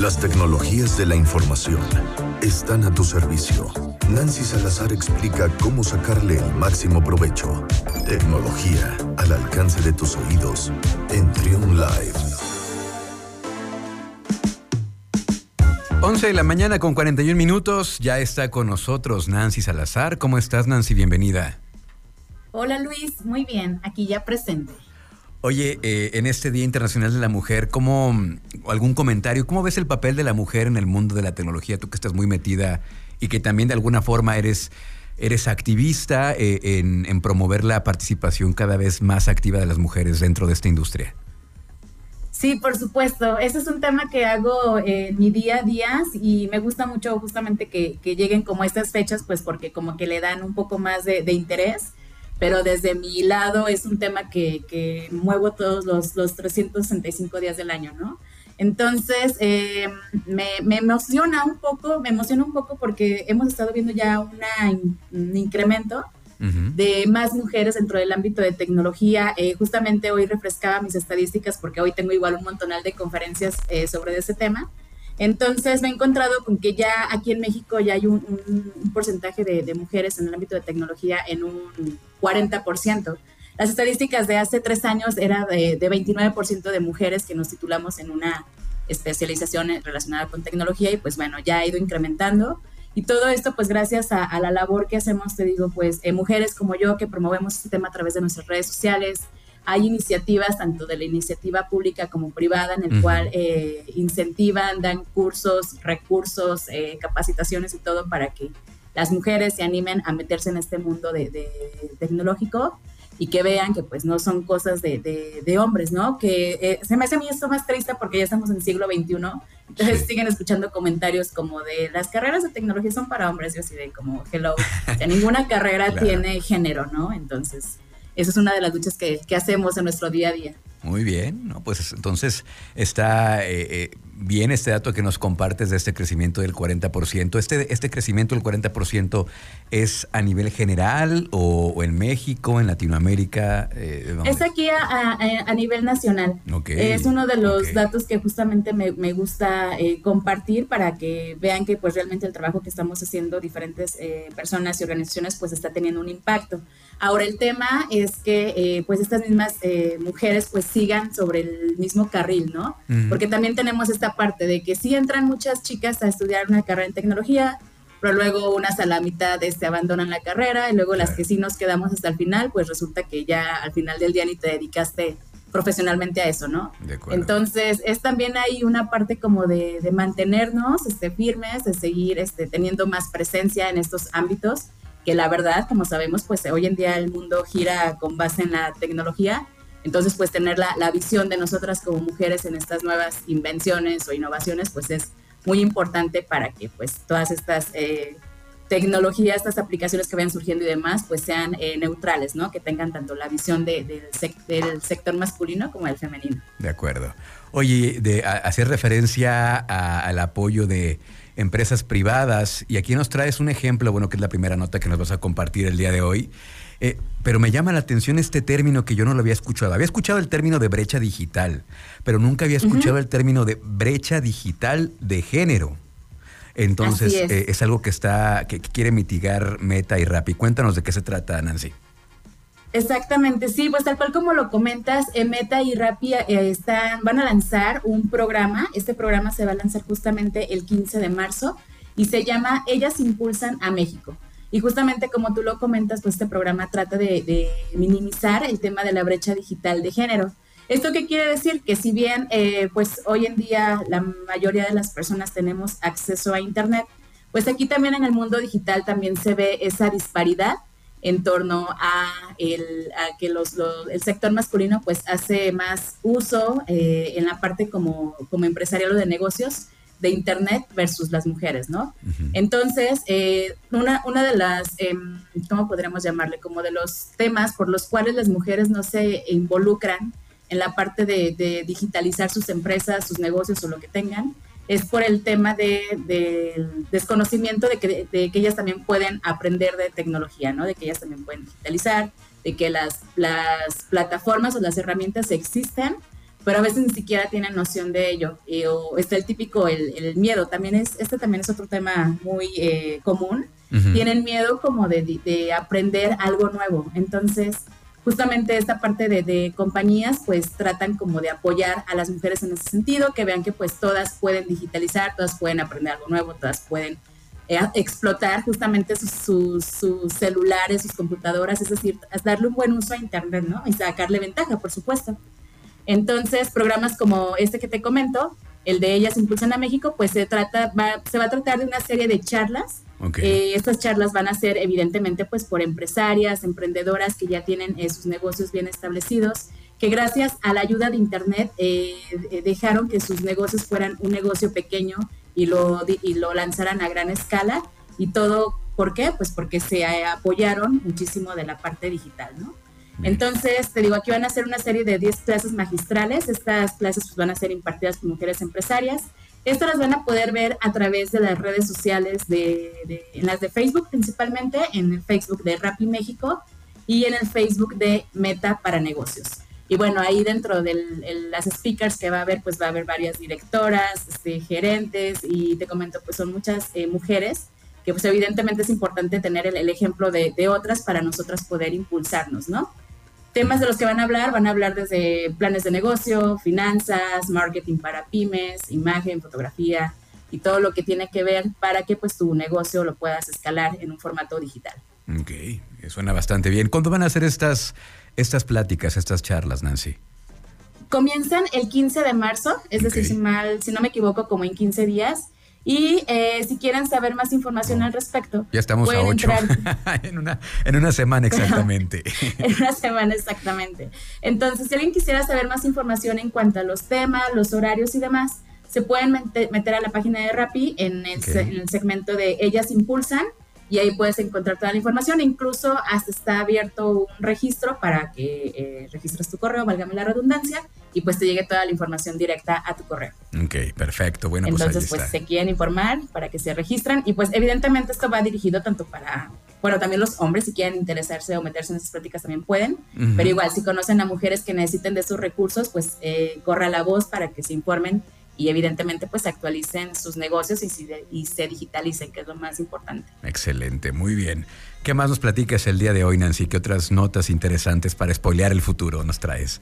Las tecnologías de la información están a tu servicio. Nancy Salazar explica cómo sacarle el máximo provecho. Tecnología al alcance de tus oídos en Trion Live. 11 de la mañana con 41 minutos. Ya está con nosotros Nancy Salazar. ¿Cómo estás, Nancy? Bienvenida. Hola, Luis. Muy bien. Aquí ya presente. Oye, eh, en este Día Internacional de la Mujer, ¿cómo, algún comentario, cómo ves el papel de la mujer en el mundo de la tecnología? Tú que estás muy metida y que también de alguna forma eres, eres activista eh, en, promover la participación cada vez más activa de las mujeres dentro de esta industria. Sí, por supuesto. Ese es un tema que hago mi día a día y me gusta mucho justamente que, lleguen como estas fechas, pues porque como que le dan un poco más de interés pero desde mi lado es un tema que, muevo todos los, los, 365 días del año, ¿no? Entonces, eh, me, emociona un poco, me emociona un poco porque hemos estado viendo ya un incremento de más mujeres dentro del ámbito de tecnología. Eh, justamente hoy refrescaba mis estadísticas porque hoy tengo igual un montonal de conferencias eh, sobre ese tema. Entonces me he encontrado con que ya aquí en México ya hay un, porcentaje de, mujeres en el ámbito de tecnología en un 40%. Las estadísticas de hace tres años era de, 29% de mujeres que nos titulamos en una especialización relacionada con tecnología y pues bueno, ya ha ido incrementando. Y todo esto pues gracias a, la labor que hacemos, te digo, pues eh, mujeres como yo que promovemos este tema a través de nuestras redes sociales, hay iniciativas tanto de la iniciativa pública como privada en el cual eh, incentivan, dan cursos, recursos, eh, capacitaciones y todo para que las mujeres se animen a meterse en este mundo de, tecnológico y que vean que pues no son cosas de, hombres, ¿no? Que eh, se me hace a mí esto más triste porque ya estamos en el siglo XXI, entonces siguen escuchando comentarios como de las carreras de tecnología son para hombres, yo así de como, hello, o ninguna carrera tiene género, ¿no? Entonces esa es una de las luchas que, hacemos en nuestro día a día. Muy bien, ¿no? pues entonces está eh, eh, bien este dato que nos compartes de este crecimiento del 40%. ¿Este, este crecimiento del 40% es a nivel general o, en México, en Latinoamérica? Eh, es aquí a, nivel nacional. Es uno de los datos que justamente me, gusta compartir para que vean que pues realmente el trabajo que estamos haciendo diferentes personas y organizaciones pues está teniendo un impacto. Ahora el tema es que eh, pues estas mismas eh, mujeres pues sigan sobre el mismo carril, ¿no? Porque también tenemos esta parte de que sí entran muchas chicas a estudiar una carrera en tecnología, pero luego unas a la mitad este, abandonan la carrera y luego las que sí nos quedamos hasta el final, pues resulta que ya al final del día ni te dedicaste profesionalmente a eso, ¿no? Entonces, es también hay una parte como de, de mantenernos este, firmes, de seguir este, teniendo más presencia en estos ámbitos que la verdad, como sabemos, pues hoy en día el mundo gira con base en la tecnología. Entonces, pues tener la, la visión de nosotras como mujeres en estas nuevas invenciones o innovaciones, pues es muy importante para que pues todas estas eh, tecnologías, estas aplicaciones que vayan surgiendo y demás, pues sean eh, neutrales, ¿no? Que tengan tanto la visión de, del sector masculino como el femenino. De acuerdo. Oye, de hacer referencia al apoyo de empresas privadas. Y aquí nos traes un ejemplo, bueno, que es la primera nota que nos vas a compartir el día de hoy. Eh, pero me llama la atención este término que yo no lo había escuchado. Había escuchado el término de brecha digital, pero nunca había escuchado el término de brecha digital de género. Entonces, eh, es. algo que está, que, quiere mitigar Meta y Rappi. Cuéntanos de qué se trata, Nancy. Exactamente, sí, pues tal cual como lo comentas, eh, Meta y Rappi eh, están, van a lanzar un programa, este programa se va a lanzar justamente el 15 de marzo y se llama Ellas Impulsan a México. Y justamente como tú lo comentas, pues este programa trata de, minimizar el tema de la brecha digital de género. ¿Esto qué quiere decir? Que si bien eh, pues hoy en día la mayoría de las personas tenemos acceso a Internet, pues aquí también en el mundo digital también se ve esa disparidad en torno a, el, que los, el sector masculino pues hace más uso eh, en la parte como, como empresarial o de negocios de Internet versus las mujeres, ¿no? Entonces, eh, una, una de las, em, ¿cómo podríamos llamarle? Como de los temas por los cuales las mujeres no se involucran en la parte de, de digitalizar sus empresas, sus negocios o lo que tengan, es por el tema del de desconocimiento de que, de que, ellas también pueden aprender de tecnología, ¿no? De que ellas también pueden digitalizar, de que las, las plataformas o las herramientas existen pero a veces ni siquiera tienen noción de ello. o está el típico, el, miedo, también es, este también es otro tema muy eh, común. Tienen miedo como de, de, aprender algo nuevo. Entonces, justamente esta parte de, de, compañías, pues tratan como de apoyar a las mujeres en ese sentido, que vean que pues todas pueden digitalizar, todas pueden aprender algo nuevo, todas pueden eh, explotar justamente sus, sus, celulares, sus computadoras, es decir, darle un buen uso a Internet, ¿no? Y sacarle ventaja, por supuesto. Entonces, programas como este que te comento, el de Ellas Impulsan a México, pues se, trata, se va a tratar de una serie de charlas. Eh, estas charlas van a ser evidentemente pues por empresarias, emprendedoras que ya tienen eh, sus negocios bien establecidos, que gracias a la ayuda de Internet dejaron que sus negocios fueran un negocio pequeño y lo, y lo lanzaran a gran escala y todo, ¿por qué? Pues porque se apoyaron muchísimo de la parte digital, ¿no? Entonces, te digo, aquí van a ser una serie de 10 clases magistrales. Estas clases pues, van a ser impartidas por mujeres empresarias. Estas las van a poder ver a través de las redes sociales, de, de, en las de Facebook principalmente, en el Facebook de Rappi México y en el Facebook de Meta para Negocios. Y bueno, ahí dentro de las speakers que va a haber, pues va a haber varias directoras, este, gerentes y te comento, pues son muchas eh, mujeres que pues evidentemente es importante tener el, ejemplo de, de, otras para nosotras poder impulsarnos, ¿no? Temas de los que van a hablar, van a hablar desde planes de negocio, finanzas, marketing para pymes, imagen, fotografía y todo lo que tiene que ver para que pues tu negocio lo puedas escalar en un formato digital. Ok, suena bastante bien. ¿Cuándo van a hacer estas estas pláticas, estas charlas, Nancy? Comienzan el 15 de marzo, es decir, si, mal, si no me equivoco, como en 15 días. Y eh, si quieren saber más información al respecto, ya estamos a ocho. en, una, en una semana exactamente. en una semana exactamente. Entonces, si alguien quisiera saber más información en cuanto a los temas, los horarios y demás, se pueden meter a la página de Rappi en el, en el segmento de Ellas Impulsan y ahí puedes encontrar toda la información. Incluso hasta está abierto un registro para que eh, registres tu correo, válgame la redundancia, y pues te llegue toda la información directa a tu correo. Ok, perfecto. Bueno, pues Entonces, pues, se quieren informar para que se registren y pues evidentemente esto va dirigido tanto para, bueno, también los hombres si quieren interesarse o meterse en esas prácticas también pueden, pero igual si conocen a mujeres que necesiten de esos recursos, pues eh, corra la voz para que se informen y evidentemente pues actualicen sus negocios y, y, se digitalicen, que es lo más importante. Excelente, muy bien. ¿Qué más nos platicas el día de hoy, Nancy? ¿Qué otras notas interesantes para spoilear el futuro nos traes?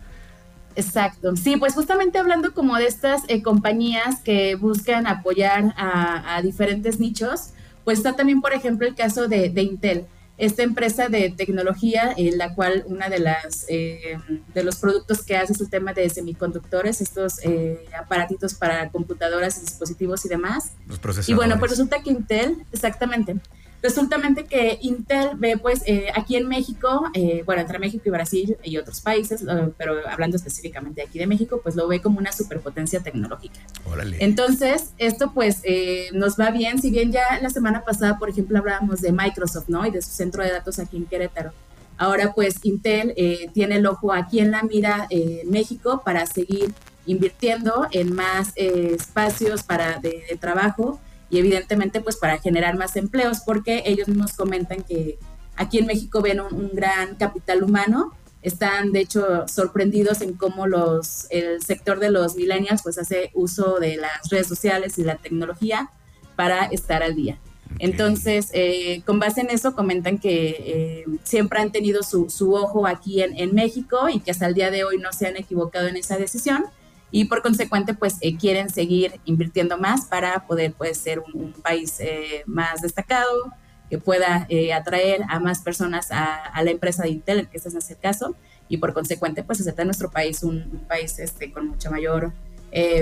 Exacto, sí, pues justamente hablando como de estas eh, compañías que buscan apoyar a, diferentes nichos, pues está también, por ejemplo, el caso de, de Intel esta empresa de tecnología, en la cual una de las eh, de los productos que hace es el tema de semiconductores, estos eh, aparatitos para computadoras, dispositivos y demás. Los procesadores. Y bueno, pues resulta que Intel, exactamente, Resulta que Intel ve, pues, eh, aquí en México, eh, bueno, entre México y Brasil y otros países, pero hablando específicamente aquí de México, pues lo ve como una superpotencia tecnológica. Órale. Entonces, esto pues eh, nos va bien, si bien ya la semana pasada, por ejemplo, hablábamos de Microsoft, ¿no? Y de su centro de datos aquí en Querétaro. Ahora pues Intel tiene el ojo aquí en la mira en México para seguir invirtiendo en más espacios para de trabajo y evidentemente pues para generar más empleos, porque ellos mismos comentan que aquí en México ven un, gran capital humano, están de hecho sorprendidos en cómo los, el sector de los millennials pues hace uso de las redes sociales y la tecnología para estar al día. Entonces, eh, con base en eso, comentan que eh, siempre han tenido su, su ojo aquí en, en, México y que hasta el día de hoy no se han equivocado en esa decisión y por consecuente pues eh, quieren seguir invirtiendo más para poder pues ser un, país eh, más destacado, que pueda eh, atraer a más personas a, la empresa de Intel, que este es el caso, y por consecuente pues hacer de nuestro país un, país este, con mucha mayor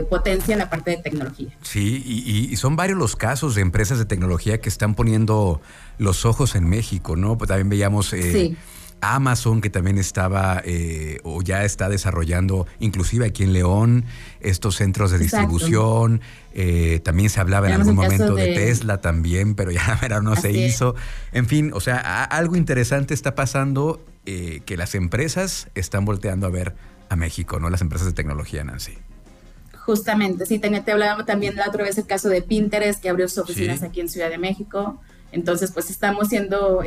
potencia en la parte de tecnología. Sí, y, son varios los casos de empresas de tecnología que están poniendo los ojos en México, ¿no? Pues también veíamos... Sí Amazon, que también estaba eh, o ya está desarrollando, inclusive aquí en León, estos centros de distribución. Eh, también se hablaba en algún momento de... Tesla también, pero ya la no se hizo. En fin, o sea, algo interesante está pasando eh, que las empresas están volteando a ver a México, ¿no? Las empresas de tecnología, Nancy. Justamente, sí, te, te hablábamos también la otra vez el caso de Pinterest, que abrió sus oficinas aquí en Ciudad de México. Entonces, pues estamos siendo,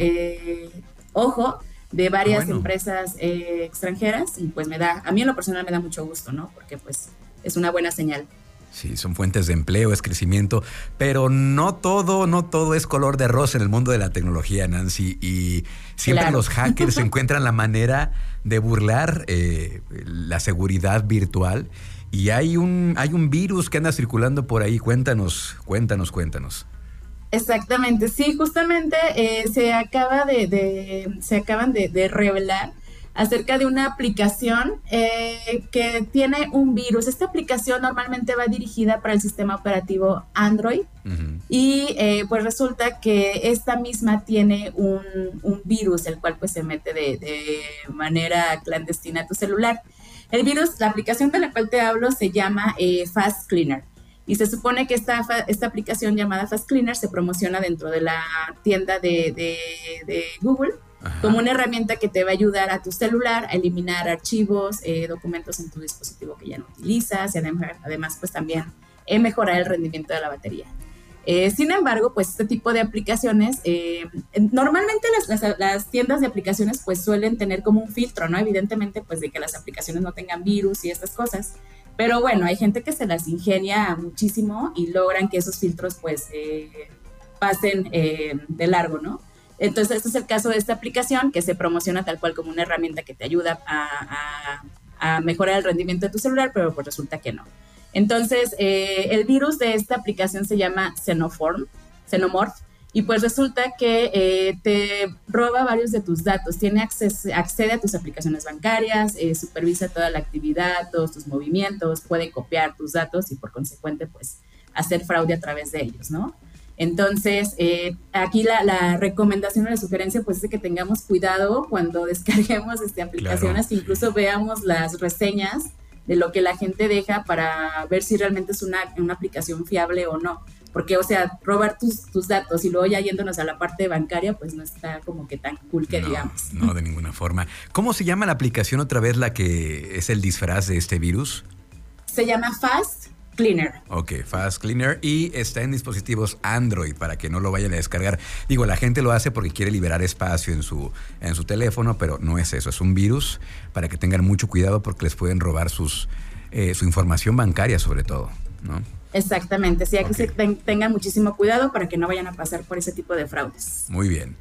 ojo, de varias empresas eh, extranjeras y pues me da, a mí en lo personal me da mucho gusto, ¿no? Porque pues es una buena señal. Sí, son fuentes de empleo, es crecimiento, pero no todo, no todo es color de rosa en el mundo de la tecnología, Nancy. Y siempre los hackers encuentran la manera de burlar eh, la seguridad virtual. Y hay un, hay un virus que anda circulando por ahí. Cuéntanos, cuéntanos, cuéntanos. Exactamente, sí, justamente eh, se acaba de, se acaban de, revelar acerca de una aplicación eh, que tiene un virus. Esta aplicación normalmente va dirigida para el sistema operativo Android y eh, pues resulta que esta misma tiene un, virus, el cual pues se mete de, de, manera clandestina a tu celular. El virus, la aplicación de la cual te hablo se llama Fast Cleaner. Y se supone que esta, esta aplicación llamada Fast Cleaner se promociona dentro de la tienda de, Google como una herramienta que te va a ayudar a tu celular a eliminar archivos, eh, documentos en tu dispositivo que ya no utilizas y además, pues también eh, mejorar el rendimiento de la batería. Eh, sin embargo, pues este tipo de aplicaciones, normalmente las, las, tiendas de aplicaciones pues suelen tener como un filtro, ¿no? Evidentemente pues de que las aplicaciones no tengan virus y estas cosas. Pero bueno, hay gente que se las ingenia muchísimo y logran que esos filtros pues eh, pasen eh, de largo, ¿no? Entonces, este es el caso de esta aplicación que se promociona tal cual como una herramienta que te ayuda a, mejorar el rendimiento de tu celular, pero pues resulta que no. Entonces, eh, el virus de esta aplicación se llama Xenoform, Xenomorph, y pues resulta que eh, te roba varios de tus datos, tiene acceso, accede a tus aplicaciones bancarias, eh, supervisa toda la actividad, todos tus movimientos, puede copiar tus datos y por consecuente pues hacer fraude a través de ellos, ¿no? Entonces, eh, aquí la, recomendación o la sugerencia pues es que tengamos cuidado cuando descarguemos este, aplicaciones, incluso veamos las reseñas de lo que la gente deja para ver si realmente es una, una aplicación fiable o no porque, o sea, robar tus, tus datos y luego ya yéndonos a la parte bancaria, pues no está como que tan cool que digamos. No, de ninguna forma. ¿Cómo se llama la aplicación otra vez la que es el disfraz de este virus? Se llama Fast Cleaner. Ok, Fast Cleaner y está en dispositivos Android para que no lo vayan a descargar. Digo, la gente lo hace porque quiere liberar espacio en su, en su teléfono, pero no es eso, es un virus para que tengan mucho cuidado porque les pueden robar sus, eh, su información bancaria sobre todo, ¿no? Exactamente, sí, hay que tengan muchísimo cuidado para que no vayan a pasar por ese tipo de fraudes. Muy bien.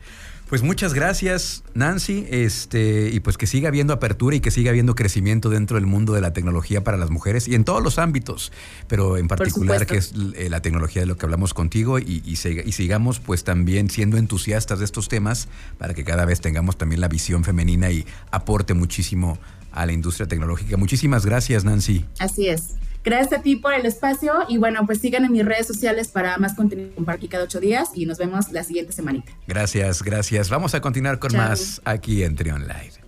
Pues muchas gracias, Nancy, este, y pues que siga habiendo apertura y que siga habiendo crecimiento dentro del mundo de la tecnología para las mujeres y en todos los ámbitos, pero en particular que es eh, la tecnología de lo que hablamos contigo y, y, sigamos pues también siendo entusiastas de estos temas para que cada vez tengamos también la visión femenina y aporte muchísimo a la industria tecnológica. Muchísimas gracias, Nancy. Así es. Gracias a ti por el espacio y bueno, pues sigan en mis redes sociales para más contenido con Parky cada ocho días y nos vemos la siguiente semanita. Gracias, gracias. Vamos a continuar con más aquí en Trion Live.